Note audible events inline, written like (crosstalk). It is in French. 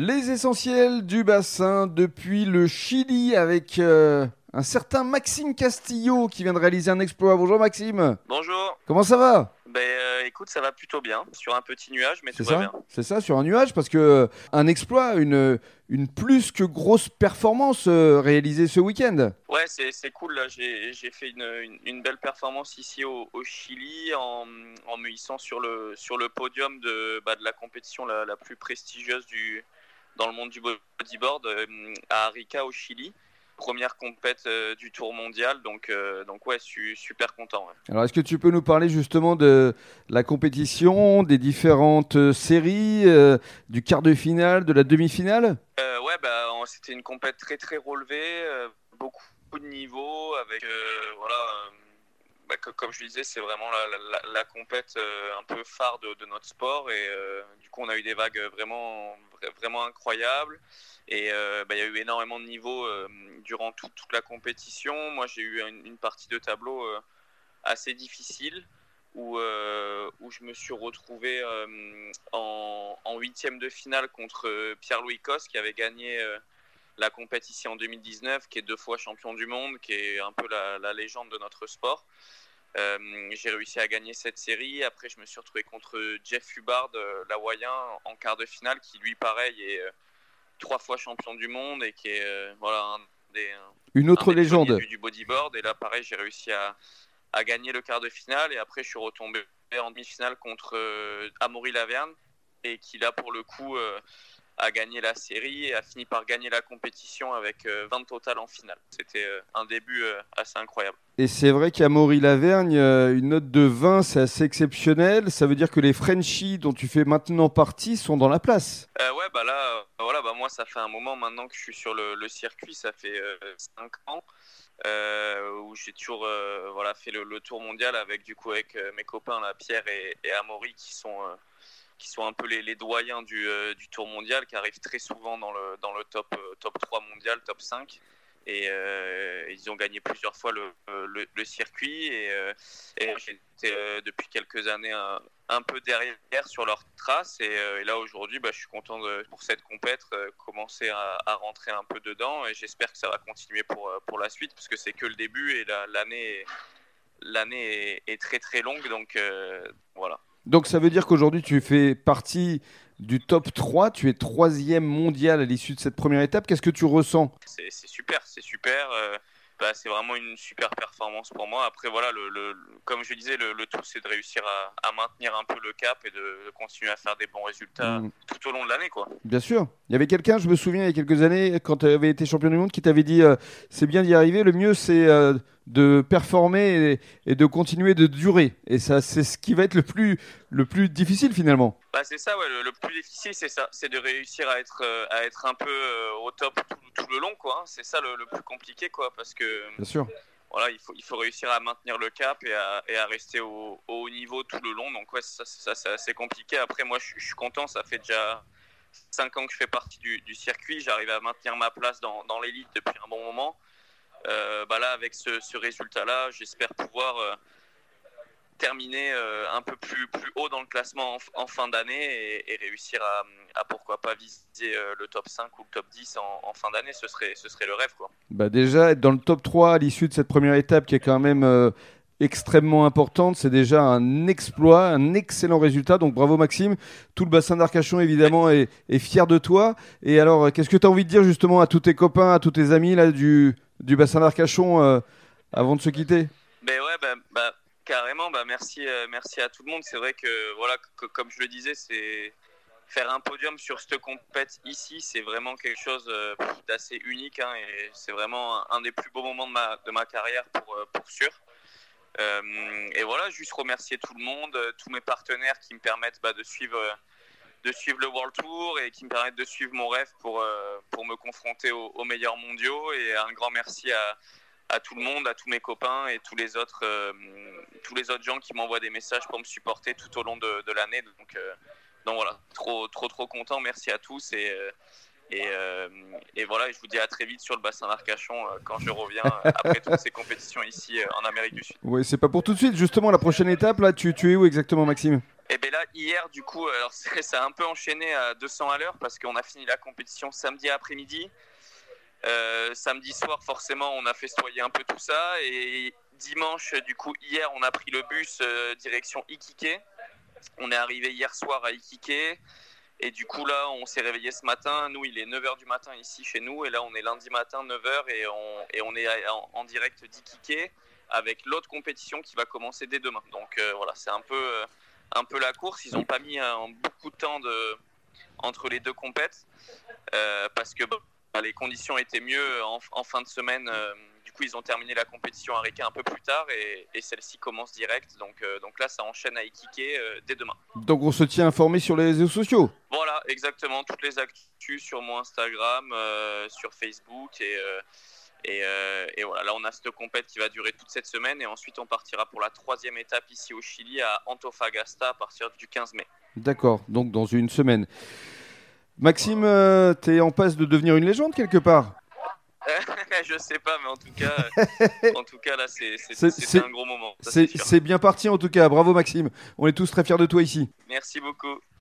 Les essentiels du bassin depuis le Chili avec euh, un certain Maxime Castillo qui vient de réaliser un exploit. Bonjour Maxime. Bonjour. Comment ça va? Ben euh, écoute, ça va plutôt bien. Sur un petit nuage, mais C'est tout va ça? bien. C'est ça, sur un nuage parce que euh, un exploit, une, une plus que grosse performance euh, réalisée ce week-end. Ouais, c'est cool. J'ai j'ai fait une, une, une belle performance ici au, au Chili en, en me hissant sur le, sur le podium de, bah, de la compétition la, la plus prestigieuse du, dans le monde du bodyboard euh, à Arica au Chili. Première compète euh, du tour mondial, donc, euh, donc ouais, je suis super content. ouais. Alors est-ce que tu peux nous parler justement de la compétition, des différentes euh, séries, euh, du quart de finale, de la demi-finale? Ouais, bah, c'était une compète très très relevée, beaucoup de niveaux, avec voilà, bah, co- comme je le disais, c'est vraiment la, la, compète un peu phare de, de notre sport et du coup on a eu des vagues vraiment vra- vraiment incroyables et euh, bah, il y a eu énormément de niveaux euh, durant toute, la compétition. Moi j'ai eu une, partie de tableau euh, assez difficile où, où je me suis retrouvé en, huitième de finale contre Pierre-Louis Cos qui avait gagné la compétition en 2019, qui est deux fois champion du monde, qui est un peu la légende de notre sport. Euh, j'ai réussi à gagner cette série. Après, je me suis retrouvé contre Jeff Hubbard, euh, l'Hawaïen, en quart de finale, qui lui, pareil, est euh, trois fois champion du monde et qui est euh, voilà, un des, Une un autre des légende. Du, du bodyboard. Et là, pareil, j'ai réussi à, à gagner le quart de finale. Et après, je suis retombé en demi-finale contre Amaury Laverne. Et qui, là, pour le coup, a gagné la série et a fini par gagner la compétition avec euh, 20 total en finale. C'était euh, un début euh, assez incroyable. Et c'est vrai qu'à Maury-Lavergne, euh, une note de 20, c'est assez exceptionnel. Ça veut dire que les Frenchies dont tu fais maintenant partie sont dans la place. Euh, ouais, bah là, euh, voilà, bah moi, ça fait un moment maintenant que je suis sur le, le circuit. Ça fait 5 ans euh, où j'ai toujours euh, voilà, fait le, le tour mondial avec, du coup, avec euh, mes copains, là, Pierre et, et Amaury, qui sont, euh, qui sont un peu les, doyens du, euh, du tour mondial, qui arrivent très souvent dans le, top, euh, top 3 mondial, top 5. Et euh, ils ont gagné plusieurs fois le, circuit. Et, euh, j'étais depuis quelques années un, peu derrière sur leur trace. Et, là, aujourd'hui, bah, je suis content pour cette compète, commencer à, rentrer un peu dedans. Et j'espère que ça va continuer pour, pour la suite, parce que c'est que le début et la- l'année l'année est, est très très longue. Donc voilà. Donc ça veut dire qu'aujourd'hui tu fais partie du top 3, tu es troisième mondial à l'issue de cette première étape. Qu'est-ce que tu ressens? C'est super, c'est super. euh, bah, c'est vraiment une super performance pour moi. Après, voilà, le, comme je disais, le, le tout, c'est de réussir à, à maintenir un peu le cap et de, de continuer à faire des bons résultats Mm. tout au long de l'année. quoi. Bien sûr. Il y avait quelqu'un, je me souviens, il y a quelques années, quand tu avais été champion du monde, qui t'avait dit euh, c'est bien d'y arriver, le mieux c'est euh, de performer et, et de continuer de durer. Et ça, c'est ce qui va être le plus, le plus difficile finalement. Bah, c'est ça, ouais, le, le plus difficile, c'est ça, c'est de réussir à être, euh, à être un peu euh, au top tout, tout le long, quoi. hein. C'est ça le, le plus compliqué, quoi, parce que Bien sûr. voilà, il faut, il faut réussir à maintenir le cap et à, et à rester au, au haut niveau tout le long. Donc ouais, ça, ça c'est assez compliqué. Après, moi, je, suis- je suis content, ça fait déjà 5 ans que je fais partie du, du circuit. J'arrive à maintenir ma place dans, dans l'élite depuis un bon moment. Euh, bah là, avec ce, résultat-là, j'espère pouvoir euh, terminer euh, un peu plus, plus haut dans le classement en, fin d'année et, réussir à, à pourquoi pas viser le top 5 ou le top 10 en, fin d'année. Ce serait, ce serait le rêve, quoi. Bah déjà, être dans le top 3 à l'issue de cette première étape qui est quand même extrêmement importante, c'est déjà un exploit, un excellent résultat. Donc bravo Maxime. Tout le bassin d'Arcachon évidemment est, est fier de toi. Et alors, qu'est-ce que tu as envie de dire justement à tous tes copains, à tous tes amis là, du, du bassin d'Arcachon euh, avant de se quitter Ben ouais, bah, bah, carrément. Bah, merci, euh, merci à tout le monde. C'est vrai que voilà, comme je le disais, c'est faire un podium sur cette compète ici, c'est vraiment quelque chose euh, d'assez unique hein, et c'est vraiment un, des plus beaux moments de ma, de ma carrière pour, euh, pour sûr. Et voilà, juste remercier tout le monde, tous mes partenaires qui me permettent bah, de suivre. De suivre le World Tour et qui me permettent de suivre mon rêve pour, euh, pour me confronter aux, meilleurs mondiaux. Et un grand merci à, à tout le monde, à tous mes copains et tous les autres, euh, tous les autres gens qui m'envoient des messages pour me supporter tout au long de, l'année. Donc, euh, donc voilà, trop, trop, trop content. Merci à tous et, et, voilà, je vous dis à très vite sur le bassin d'Arcachon quand je reviens après toutes ces compétitions ici en Amérique du Sud. Oui, c'est pas pour tout de suite. Justement, la prochaine étape, là, tu, tu es où exactement, Maxime? Et bien là, hier, du coup, alors (laughs) ça a un peu enchaîné à 200 à l'heure parce qu'on a fini la compétition samedi après-midi. Euh, samedi soir, forcément, on a festoyé un peu tout ça. Et dimanche, du coup, hier, on a pris le bus euh, direction Ikike. On est arrivé hier soir à Ikike. Et du coup, là, on s'est réveillé ce matin. Nous, il est 9h du matin ici chez nous. Et là, on est lundi matin, 9h. Et on, et on est en, direct d'Ikike avec l'autre compétition qui va commencer dès demain. Donc euh, voilà, c'est un peu, un peu la course. Ils n'ont pas mis beaucoup de temps de, entre les deux compètes parce que les conditions étaient mieux en, fin de semaine. Euh, du coup, ils ont terminé la compétition à un peu plus tard et, celle-ci commence direct. Donc, euh, donc là, ça enchaîne à euh, dès demain. Donc on se tient informé sur les réseaux sociaux Voilà, exactement. Toutes les actus sur mon Instagram, sur Facebook et... Et, voilà, là on a cette compète qui va durer toute cette semaine et ensuite on partira pour la troisième étape ici au Chili à Antofagasta à partir du 15 mai. D'accord, donc dans une semaine. Maxime, euh, tu es en passe de devenir une légende quelque part? (laughs) Je sais pas, mais en tout cas, (laughs) en tout cas là, c'est un gros moment. C'est bien parti en tout cas. Bravo Maxime. On est tous très fiers de toi ici. Merci beaucoup.